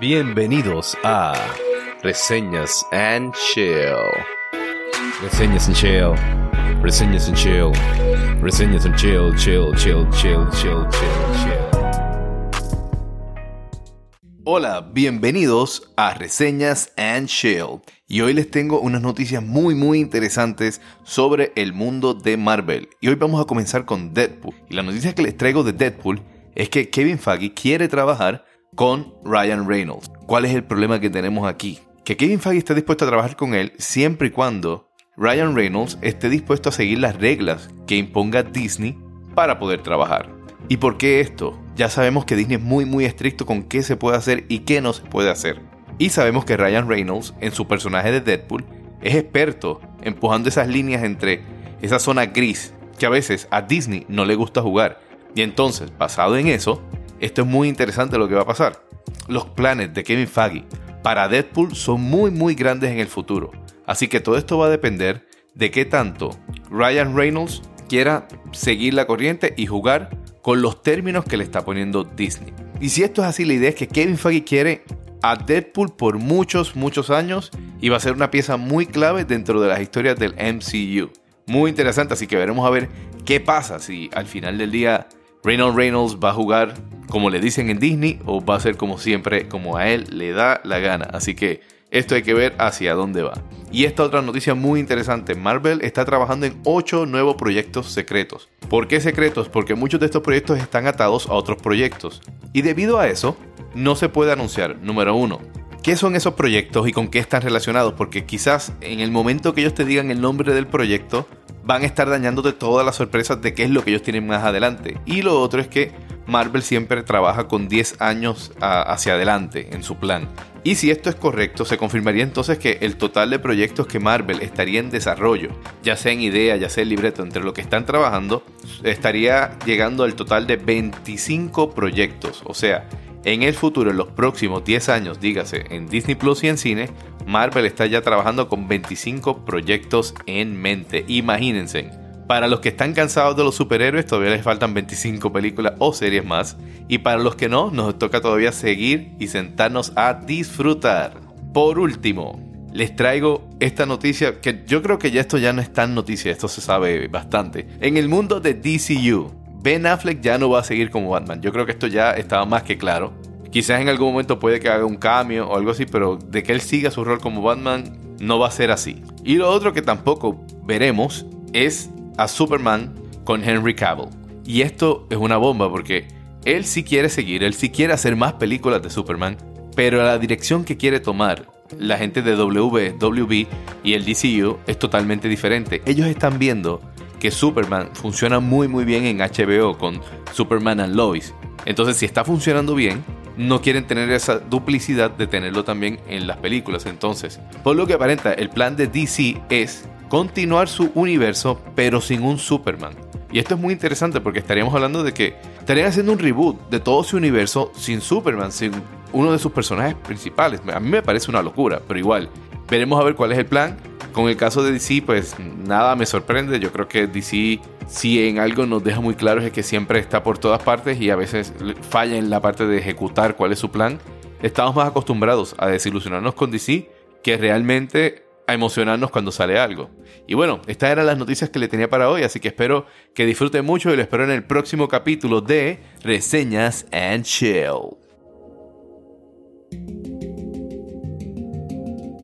Bienvenidos a Reseñas and Chill. Reseñas and Chill. Reseñas and Chill. Reseñas and Chill, chill, chill, chill, chill, chill, chill. Hola, bienvenidos a Reseñas and Chill. Y hoy les tengo unas noticias muy muy interesantes sobre el mundo de Marvel. Y hoy vamos a comenzar con Deadpool. Y la noticia que les traigo de Deadpool es que Kevin Feige quiere trabajar con Ryan Reynolds. ¿Cuál es el problema que tenemos aquí? Que Kevin Feige está dispuesto a trabajar con él siempre y cuando Ryan Reynolds esté dispuesto a seguir las reglas que imponga Disney para poder trabajar. ¿Y por qué esto? Ya sabemos que Disney es muy muy estricto con qué se puede hacer y qué no se puede hacer. Y sabemos que Ryan Reynolds en su personaje de Deadpool es experto empujando esas líneas entre esa zona gris que a veces a Disney no le gusta jugar. Y entonces, basado en eso, esto es muy interesante lo que va a pasar. Los planes de Kevin Feige para Deadpool son muy muy grandes en el futuro. Así que todo esto va a depender de qué tanto Ryan Reynolds quiera seguir la corriente y jugar con los términos que le está poniendo Disney. Y si esto es así, la idea es que Kevin Feige quiere a Deadpool por muchos, muchos años y va a ser una pieza muy clave dentro de las historias del MCU. Muy interesante, así que veremos a ver qué pasa si al final del día Reynolds Reynolds va a jugar como le dicen en Disney o va a ser como siempre, como a él le da la gana. Así que esto hay que ver hacia dónde va. Y esta otra noticia muy interesante, Marvel está trabajando en 8 nuevos proyectos secretos. ¿Por qué secretos? Porque muchos de estos proyectos están atados a otros proyectos. Y debido a eso, no se puede anunciar, número uno, ¿Qué son esos proyectos y con qué están relacionados? Porque quizás en el momento que ellos te digan el nombre del proyecto, van a estar dañándote todas las sorpresas de qué es lo que ellos tienen más adelante. Y lo otro es que Marvel siempre trabaja con 10 años hacia adelante en su plan. Y si esto es correcto, se confirmaría entonces que el total de proyectos que Marvel estaría en desarrollo, ya sea en idea, ya sea en libreto, entre lo que están trabajando, estaría llegando al total de 25 proyectos. O sea, en el futuro, en los próximos 10 años, dígase, en Disney Plus y en cine, Marvel está ya trabajando con 25 proyectos en mente. Imagínense. Para los que están cansados de los superhéroes, todavía les faltan 25 películas o series más. Y para los que no, nos toca todavía seguir y sentarnos a disfrutar. Por último, les traigo esta noticia que yo creo que ya esto ya no es tan noticia, esto se sabe bastante. En el mundo de DCU, Ben Affleck ya no va a seguir como Batman. Yo creo que esto ya estaba más que claro. Quizás en algún momento puede que haga un cambio o algo así, pero de que él siga su rol como Batman no va a ser así. Y lo otro que tampoco veremos es a Superman con Henry Cavill. Y esto es una bomba porque él sí quiere seguir, él sí quiere hacer más películas de Superman, pero la dirección que quiere tomar la gente de WB y el DCU es totalmente diferente. Ellos están viendo que Superman funciona muy muy bien en HBO con Superman and Lois. Entonces si está funcionando bien, no quieren tener esa duplicidad de tenerlo también en las películas. Entonces, por lo que aparenta, el plan de DC es continuar su universo pero sin un Superman. Y esto es muy interesante porque estaríamos hablando de que estarían haciendo un reboot de todo su universo sin Superman, sin uno de sus personajes principales. A mí me parece una locura, pero igual, veremos a ver cuál es el plan. Con el caso de DC, pues nada me sorprende. Yo creo que DC, si en algo nos deja muy claro, es que siempre está por todas partes y a veces falla en la parte de ejecutar cuál es su plan. Estamos más acostumbrados a desilusionarnos con DC que realmente a emocionarnos cuando sale algo. Y bueno, estas eran las noticias que le tenía para hoy, así que espero que disfruten mucho y lo espero en el próximo capítulo de Reseñas and Chill.